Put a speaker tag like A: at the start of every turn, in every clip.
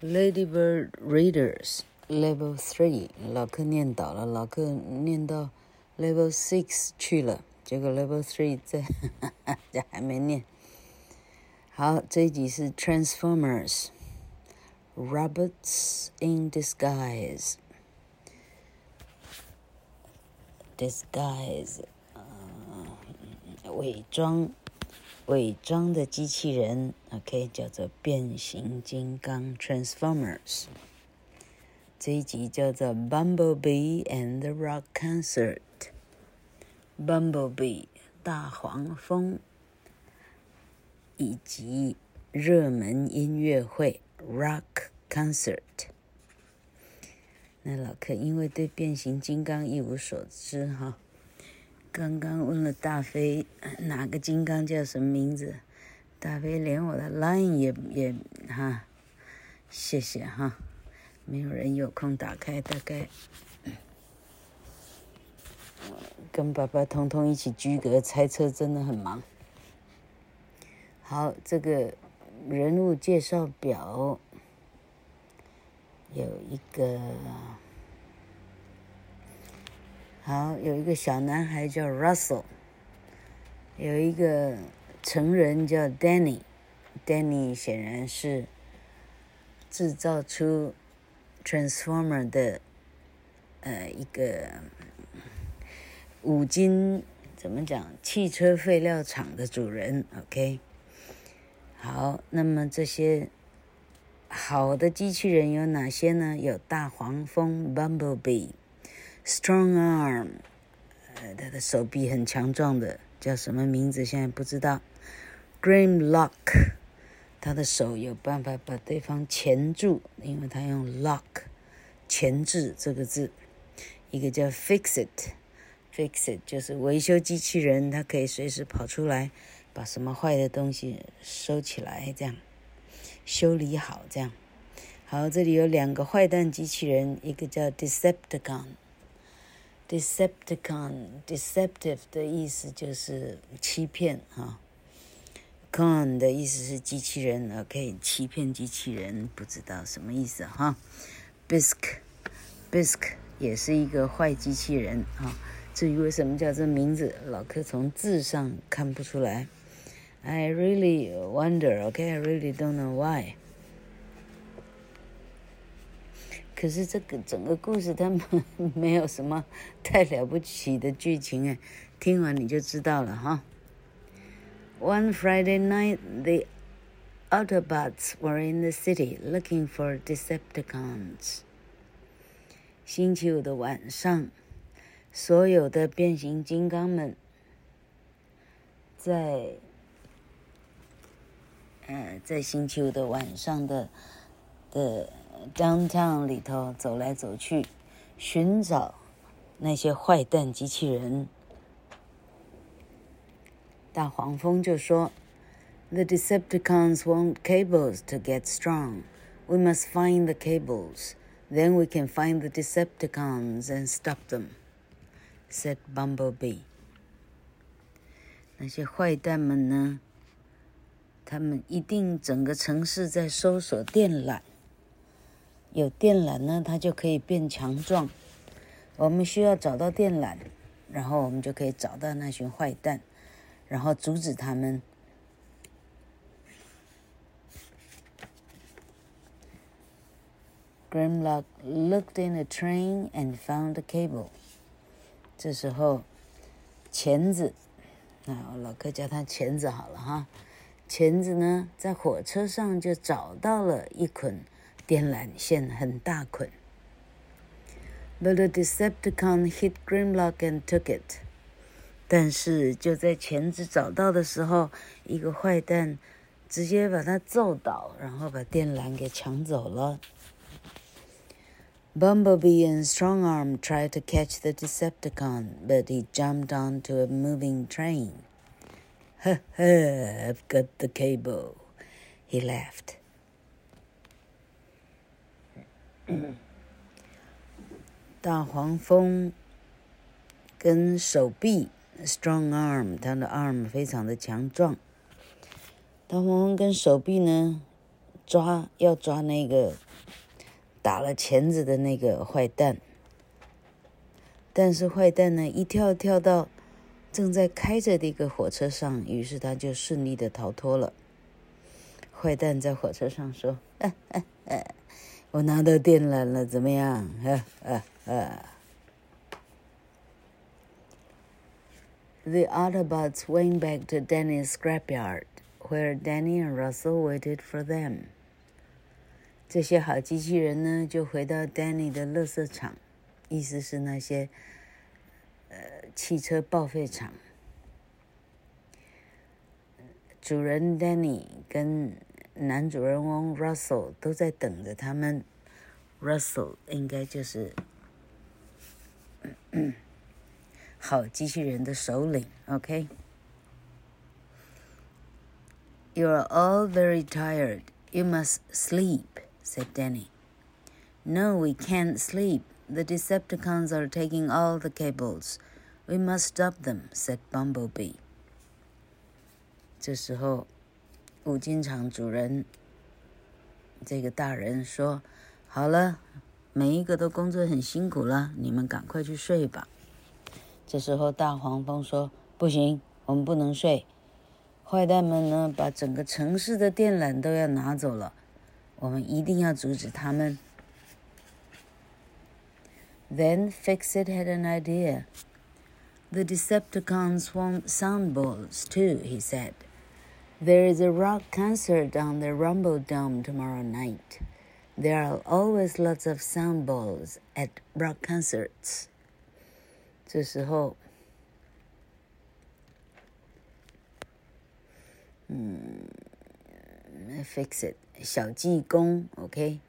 A: Ladybird Readers Level Three，老课念倒了，老课念到 Level Six 去了，结果 Level Three 在，这还没念。好，这一集是 Transformers，Robots in Disguise，Disguise，嗯，伪装。 伪装的机器人，OK，叫做变形金刚 （Transformers）。这一集叫做《Bumblebee and the Rock Concert》。Bumblebee 大黄蜂以及热门音乐会 Rock Concert。那老客因为对变形金刚一无所知，哈。刚刚问了大飞哪个金刚叫什么名字，大飞连我的 line 也也哈，谢谢哈，没有人有空打开，大概跟爸爸通通一起居格猜测，真的很忙。好，这个人物介绍表有一个。好，有一个小男孩叫 Russell，有一个成人叫 Danny，Danny 显然是制造出 Transformer 的呃一个五金怎么讲汽车废料厂的主人。OK，好，那么这些好的机器人有哪些呢？有大黄蜂 Bumblebee。Strong arm，呃，他的手臂很强壮的，叫什么名字？现在不知道。Grimlock，他的手有办法把对方钳住，因为他用 lock，钳制这个字。一个叫 Fix-It，Fix-It 就是维修机器人，它可以随时跑出来，把什么坏的东西收起来，这样修理好，这样。好，这里有两个坏蛋机器人，一个叫 Decepticon。Decepticon，deceptive 的意思就是欺骗哈。Con 的意思是机器人，OK，欺骗机器人，不知道什么意思哈。Bisq，Bisq 也是一个坏机器人哈。至于为什么叫这名字，老柯从字上看不出来。I really wonder，OK，I really don't know why。可是这个整个故事，他们没有什么太了不起的剧情哎，听完你就知道了哈。One Friday night, the Autobots were in the city looking for Decepticons. 星期五的晚上，所有的变形金刚们在，呃，在星期五的晚上的的。Downtown 里头走来走去，寻找那些坏蛋机器人。大黄蜂就说：“The Decepticons want cables to get strong. We must find the cables. Then we can find the Decepticons and stop them,” said Bumblebee. 那些坏蛋们呢？他们一定整个城市在搜索电缆。有电缆呢，它就可以变强壮。我们需要找到电缆，然后我们就可以找到那群坏蛋，然后阻止他们。Grimlock looked in a train and found a cable。这时候，钳子，啊，我老哥叫他钳子好了哈。钳子呢，在火车上就找到了一捆。电缆线很大捆，But the Decepticon hit Grimlock and took it。但是就在钳子找到的时候，一个坏蛋直接把他揍倒，然后把电缆给抢走了。Bumblebee and Strongarm tried to catch the Decepticon, but he jumped onto a moving train. Ha ha! I've got the cable. He laughed. 大黄蜂跟手臂 strong arm，它的 arm 非常的强壮。大黄蜂跟手臂呢，抓要抓那个打了钳子的那个坏蛋，但是坏蛋呢一跳跳到正在开着的一个火车上，于是他就顺利的逃脱了。坏蛋在火车上说：“啊啊啊，我拿到电缆了，怎么样？”啊啊啊！The Autobots went back to Danny's scrapyard. Where Danny and Russell waited for them。这些好机器人呢，就回到 Danny 的垃圾场，意思是那些呃汽车报废场。主人 Danny 跟男主人翁 Russell 都在等着他们。Russell 应该就是好机器人的首领，OK。You are all very tired. You must sleep, said Danny. No, we can't sleep. The Decepticons are taking all the cables. We must stop them, said Bumblebee. 这时候， 五金厂主人这个大人说：“好了，每一个都工作很辛苦了，你们赶快去睡吧。”这时候，大黄蜂说：“不行，我们不能睡。”坏蛋们呢，把整个城市的电缆都要拿走了，我们一定要阻止他们。Then Fix-It had an idea. The Decepticons want sound balls too, he said. There is a rock concert on the Rumble Dome tomorrow night. There are always lots of sound balls at rock concerts. 这时候。嗯，fix it，小技工，OK，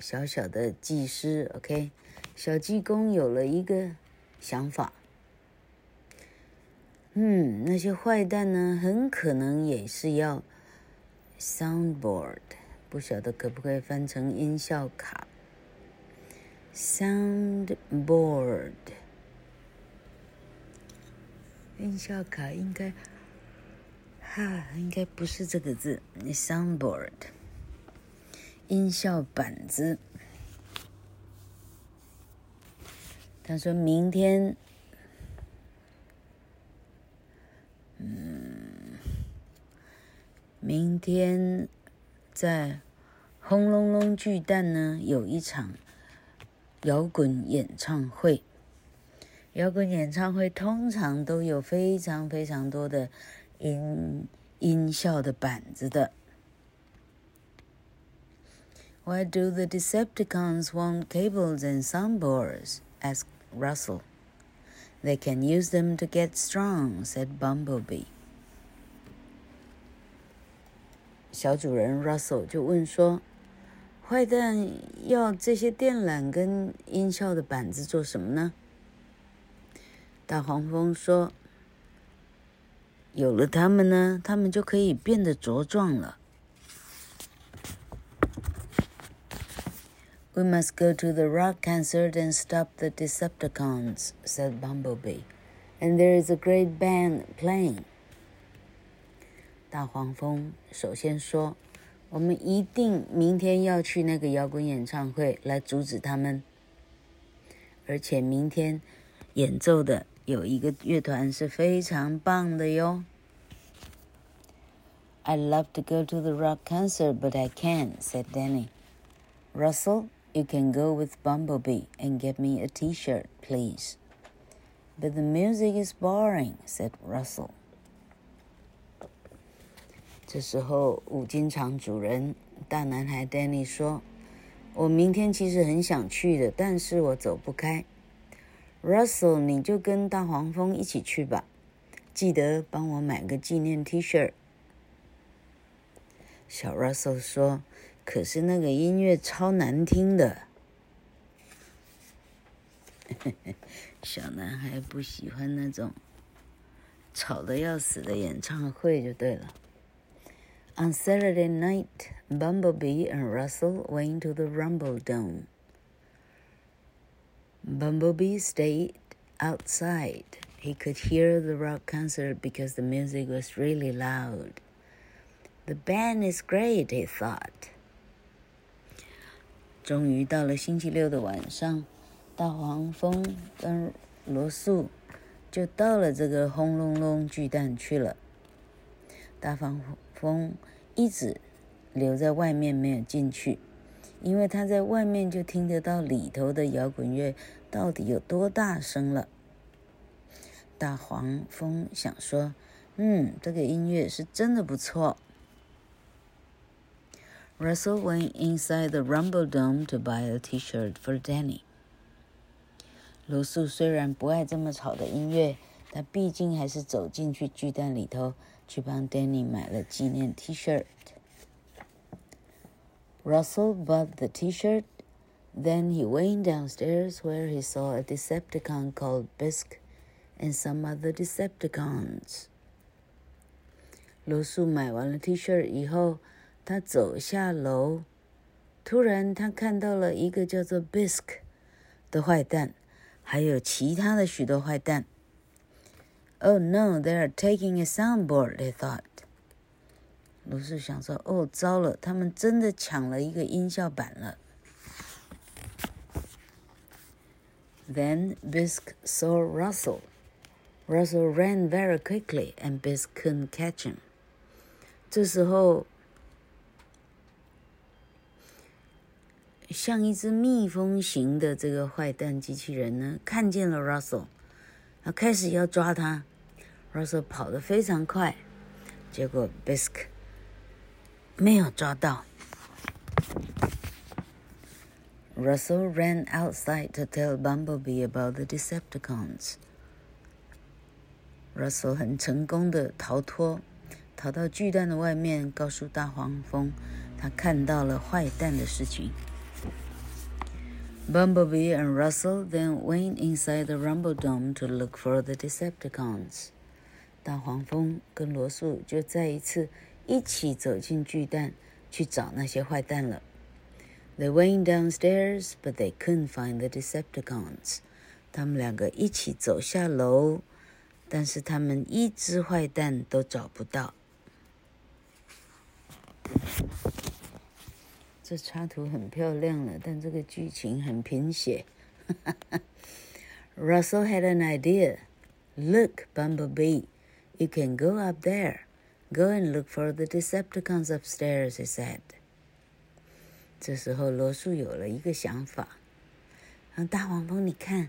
A: 小小的技师，OK，小技工有了一个想法。 嗯，那些坏蛋呢，很可能也是要 soundboard，不晓得可不可以翻成音效卡，soundboard，音效卡应该。哈，应该不是这个字。Soundboard，音效板子。他说明天，明天在轰隆隆巨蛋呢有一场摇滚演唱会。摇滚演唱会通常都有非常非常多的。音音效的板子的。Why do the Decepticons want cables and soundboards? asked Russell. They can use them to get strong, said Bumblebee. 小主人 Russell 就问说：“坏蛋要这些电缆跟音效的板子做什么呢？”大黄蜂说。有了他们呢，他们就可以变得茁壮了。We must go to the rock concert and stop the Decepticons," said Bumblebee. "And there is a great band playing." 大黄蜂首先说：“我们一定明天要去那个摇滚演唱会来阻止他们，而且明天演奏的。”有一个乐团是非常棒的哟。I love to go to the rock concert, but I can't, said Danny. Russell, you can go with Bumblebee and get me a T-shirt, please. But the music is boring, said Russell. 这时候，五金厂主人大男孩 Danny 说：“我明天其实很想去的，但是我走不开。” Russell，你就跟大黄蜂一起去吧，记得帮我买个纪念 T 恤。小 Russell 说：“可是那个音乐超难听的。” 小男孩不喜欢那种吵得要死的演唱会，就对了。On Saturday night, Bumblebee and Russell went to the Rumble Dome. Bumblebee stayed outside. He could hear the rock concert because the music was really loud. The band is great, he thought. 终于到了星期六的晚上，大黄蜂跟罗素就到了这个轰隆隆巨蛋去了。大黄蜂 风一直留在外面没有进去，因为他在外面就听得到里头的摇滚乐到底有多大声了。大黄蜂想说：“嗯，这个音乐是真的不错。” Russell went inside the Rumble Dome to buy a T-shirt for Danny. 罗素虽然不爱这么吵的音乐，但毕竟还是走进去巨蛋里头，去帮 Danny 买了纪念 T-shirt。Russell bought the T-shirt, then he went downstairs where he saw a Decepticon called Bisque and some other Decepticons. 罗素买完了 T-shirt 以后。他走下楼，突然他看到了一个叫做 Bisque 的坏蛋，还有其他的许多坏蛋。 Oh no, they are taking a sound board. They thought. 罗素想说：“哦，糟了，他们真的抢了一个音效板了。” Then Bisk saw Russell. Russell ran very quickly, and Bisk couldn't catch him. 这时候。像一只蜜蜂型的这个坏蛋机器人呢，看见了 Russell，他开始要抓他。Russell 跑得非常快，结果 Bisque 没有抓到。Russell ran outside to tell Bumblebee about the Decepticons. Russell 很成功的逃脱，逃到巨蛋的外面，告诉大黄蜂，他看到了坏蛋的事情。Bumblebee and Russell then went inside the Rumble Dome to look for the Decepticons. 大黄蜂跟罗素就再一次一起走进巨蛋去找那些坏蛋了。They went downstairs, but they couldn't find the Decepticons. 他们两个一起走下楼，但是他们一只坏蛋都找不到。这插图很漂亮了，但这个剧情很贫血。Russell had an idea. Look, Bumblebee, you can go up there. Go and look for the Decepticons upstairs, he said. 这时候，罗素有了一个想法。大黄蜂，你看，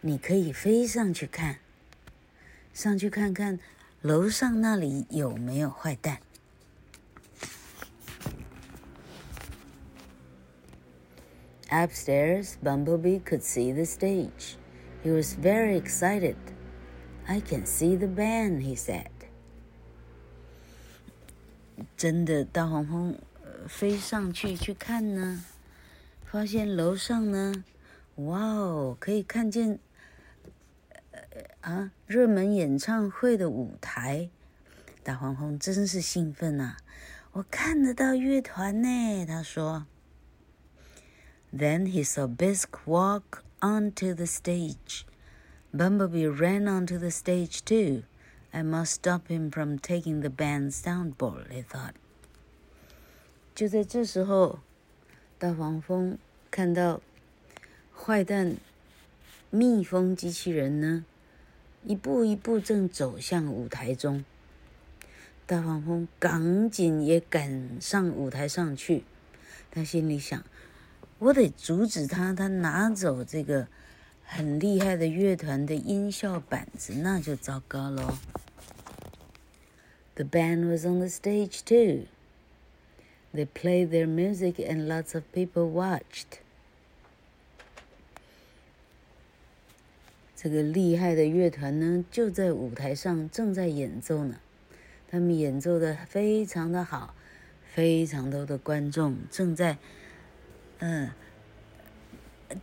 A: 你可以飞上去看，上去看看楼上那里有没有坏蛋。Upstairs, Bumblebee could see the stage. He was very excited. I can see the band, he said. 真的，大黄蜂飞上去去看呢，发现楼上呢，哇哦，可以看见啊热门演唱会的舞台。大黄蜂真是兴奋啊！我看得到乐团呢，他说。Then he saw Bisque walk onto the stage. Bumblebee ran onto the stage too. I must stop him from taking the band's soundboard, he thought. 就在这时候，大黄蜂看到坏蛋蜜蜂机器人呢，一步一步正走向舞台中。大黄蜂赶紧也赶上舞台上去，他心里想。我得阻止他，他拿走这个很厉害的乐团的音效板子，那就糟糕喽。The band was on the stage too. They played their music and lots of people watched. 这个厉害的乐团呢，就在舞台上正在演奏呢。他们演奏的非常的好，非常多的观众正在。嗯，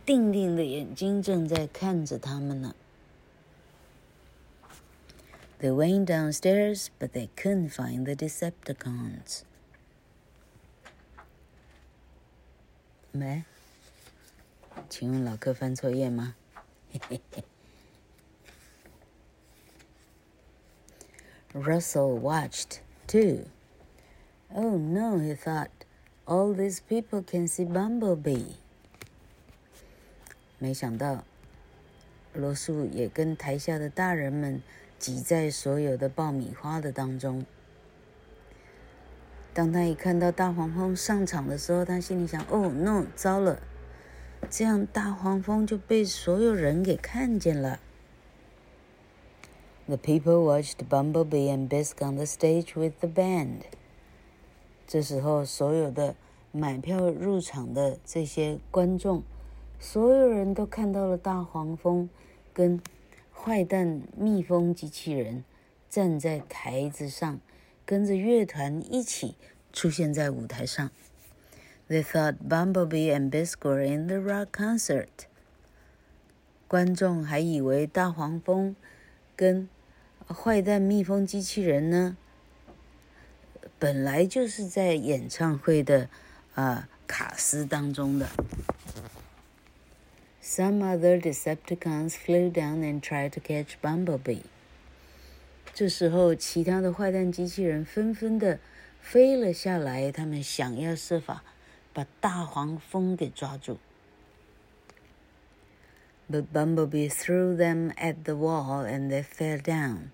A: 定定的眼睛正在看着他们呢。They went downstairs, but they couldn't find the Decepticons. 没？请问老客翻错页吗？嘿嘿嘿。Russell watched too. Oh no, he thought, all these people can see Bumblebee. 没想到，罗素也跟台下的大人们挤在所有的爆米花的当中。当他一看到大黄蜂上场的时候，他心里想哦 no，糟了！这样大黄蜂就被所有人给看见了。” The people watched Bumblebee and Bisque on the stage with the band. 这时候，所有的买票入场的这些观众，所有人都看到了大黄蜂跟坏蛋蜜蜂机器人站在台子上，跟着乐团一起出现在舞台上。They thought Bumblebee and Bisque were in the rock concert. 观众还以为大黄蜂跟坏蛋蜜蜂机器人呢，本来就是在演唱会的啊、卡司当中的。Some other Decepticons flew down and tried to catch Bumblebee。这时候，其他的坏蛋机器人纷纷的飞了下来，他们想要设法把大黄蜂给抓住。But Bumblebee threw them at the wall and they fell down.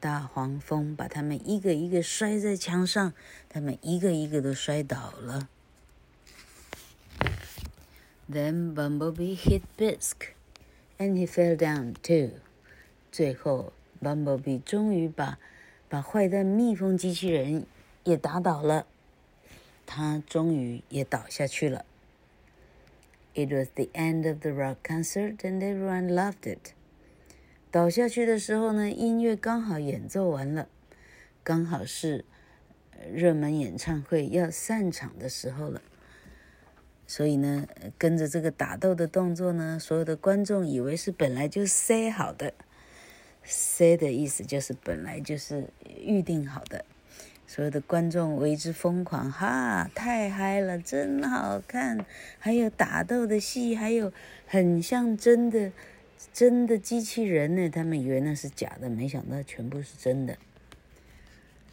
A: 大黄蜂把他们一个一个摔在墙上，他们一个一个都摔倒了。Then Bumblebee hit Bisk, and he fell down too. 最后，Bumblebee 终于把把坏蛋蜜蜂机器人也打倒了，他终于也倒下去了。It was the end of the rock concert, and everyone loved it. 倒下去的时候呢，音乐刚好演奏完了，刚好是热门演唱会要散场的时候了。所以呢，跟着这个打斗的动作呢，所有的观众以为是本来就塞好的，塞的意思就是本来就是预定好的。所有的观众为之疯狂，哈，太嗨了，真好看！还有打斗的戏，还有很像真的真的机器人呢。他们以为那是假的，没想到全部是真的。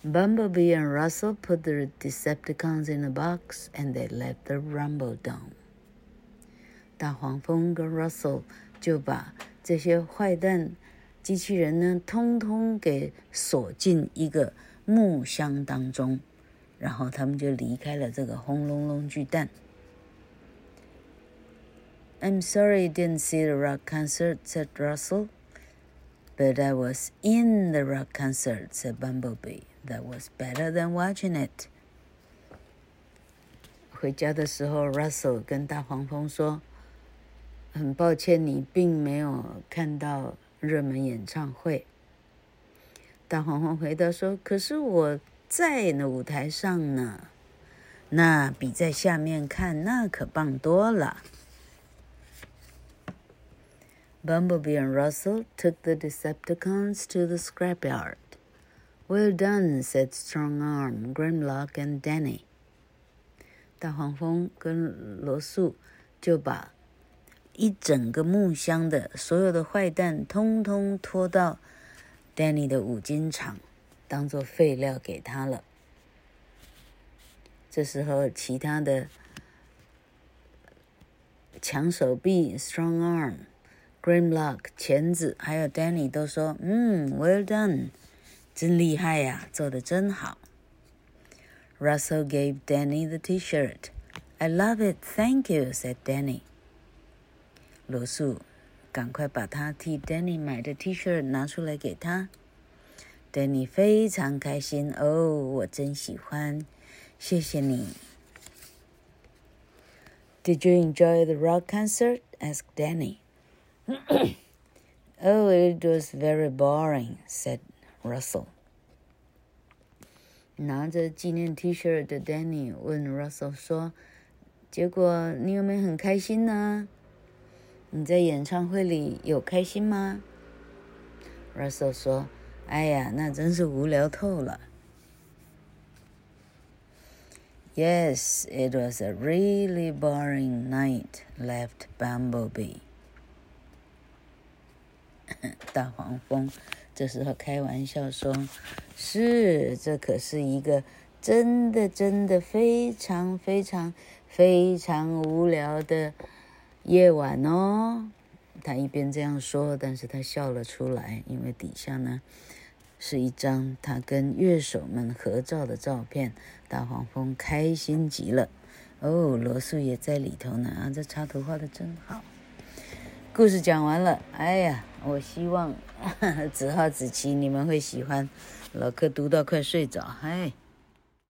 A: Bumblebee and Russell put the Decepticons in a box and they left the Rumble Dome。大黄蜂跟 Russell 就把这些坏蛋机器人呢，通通给锁进一个。木箱当中，然后他们就离开了这个轰隆隆巨蛋。I'm sorry you didn't see the rock concert, said Russell. But I was in the rock concert, said Bumblebee. That was better than watching it. 回家的时候，Russell 跟大黄蜂说：“很抱歉，你并没有看到热门演唱会。”大黄蜂回答说：“可是我在那舞台上呢，那比在下面看那可棒多了。” Bumblebee and Russell took the Decepticons to the scrapyard. Well done, said Strongarm, Grimlock, and Danny. 大黄蜂跟罗素就把一整个木箱的所有的坏蛋通通拖到。Danny 的五金厂当做废料给他了。这时候，其他的抢手臂 （Strong Arm）、Grimlock 钳子，还有 Danny 都说：“嗯，Well done，真厉害呀，做得真好。” Russell gave Danny the T-shirt. I love it, thank you," said Danny. 罗素。赶快把他替 Danny 买的 T 恤拿出来给他。Danny 非常开心哦，我真喜欢，谢谢你。Did you enjoy the rock concert? asked Danny. oh, it was very boring, said Russell. 拿着纪念 T 恤的 Danny 问 Russell 说：“结果你有没有很开心呢？”你在演唱会里有开心吗？Russell 说：“哎呀，那真是无聊透了。” Yes, it was a really boring night. Left Bumblebee. 大黄蜂这时候开玩笑说：“是，这可是一个真的真的非常非常非常无聊的夜晚哦。他一边这样说，但是他笑了出来，因为底下呢是一张他跟乐手们合照的照片。大黄蜂开心极了，哦，罗素也在里头呢啊，这插图画的真好。故事讲完了，哎呀，我希望 子浩子琪你们会喜欢。老柯读到快睡着，嗨。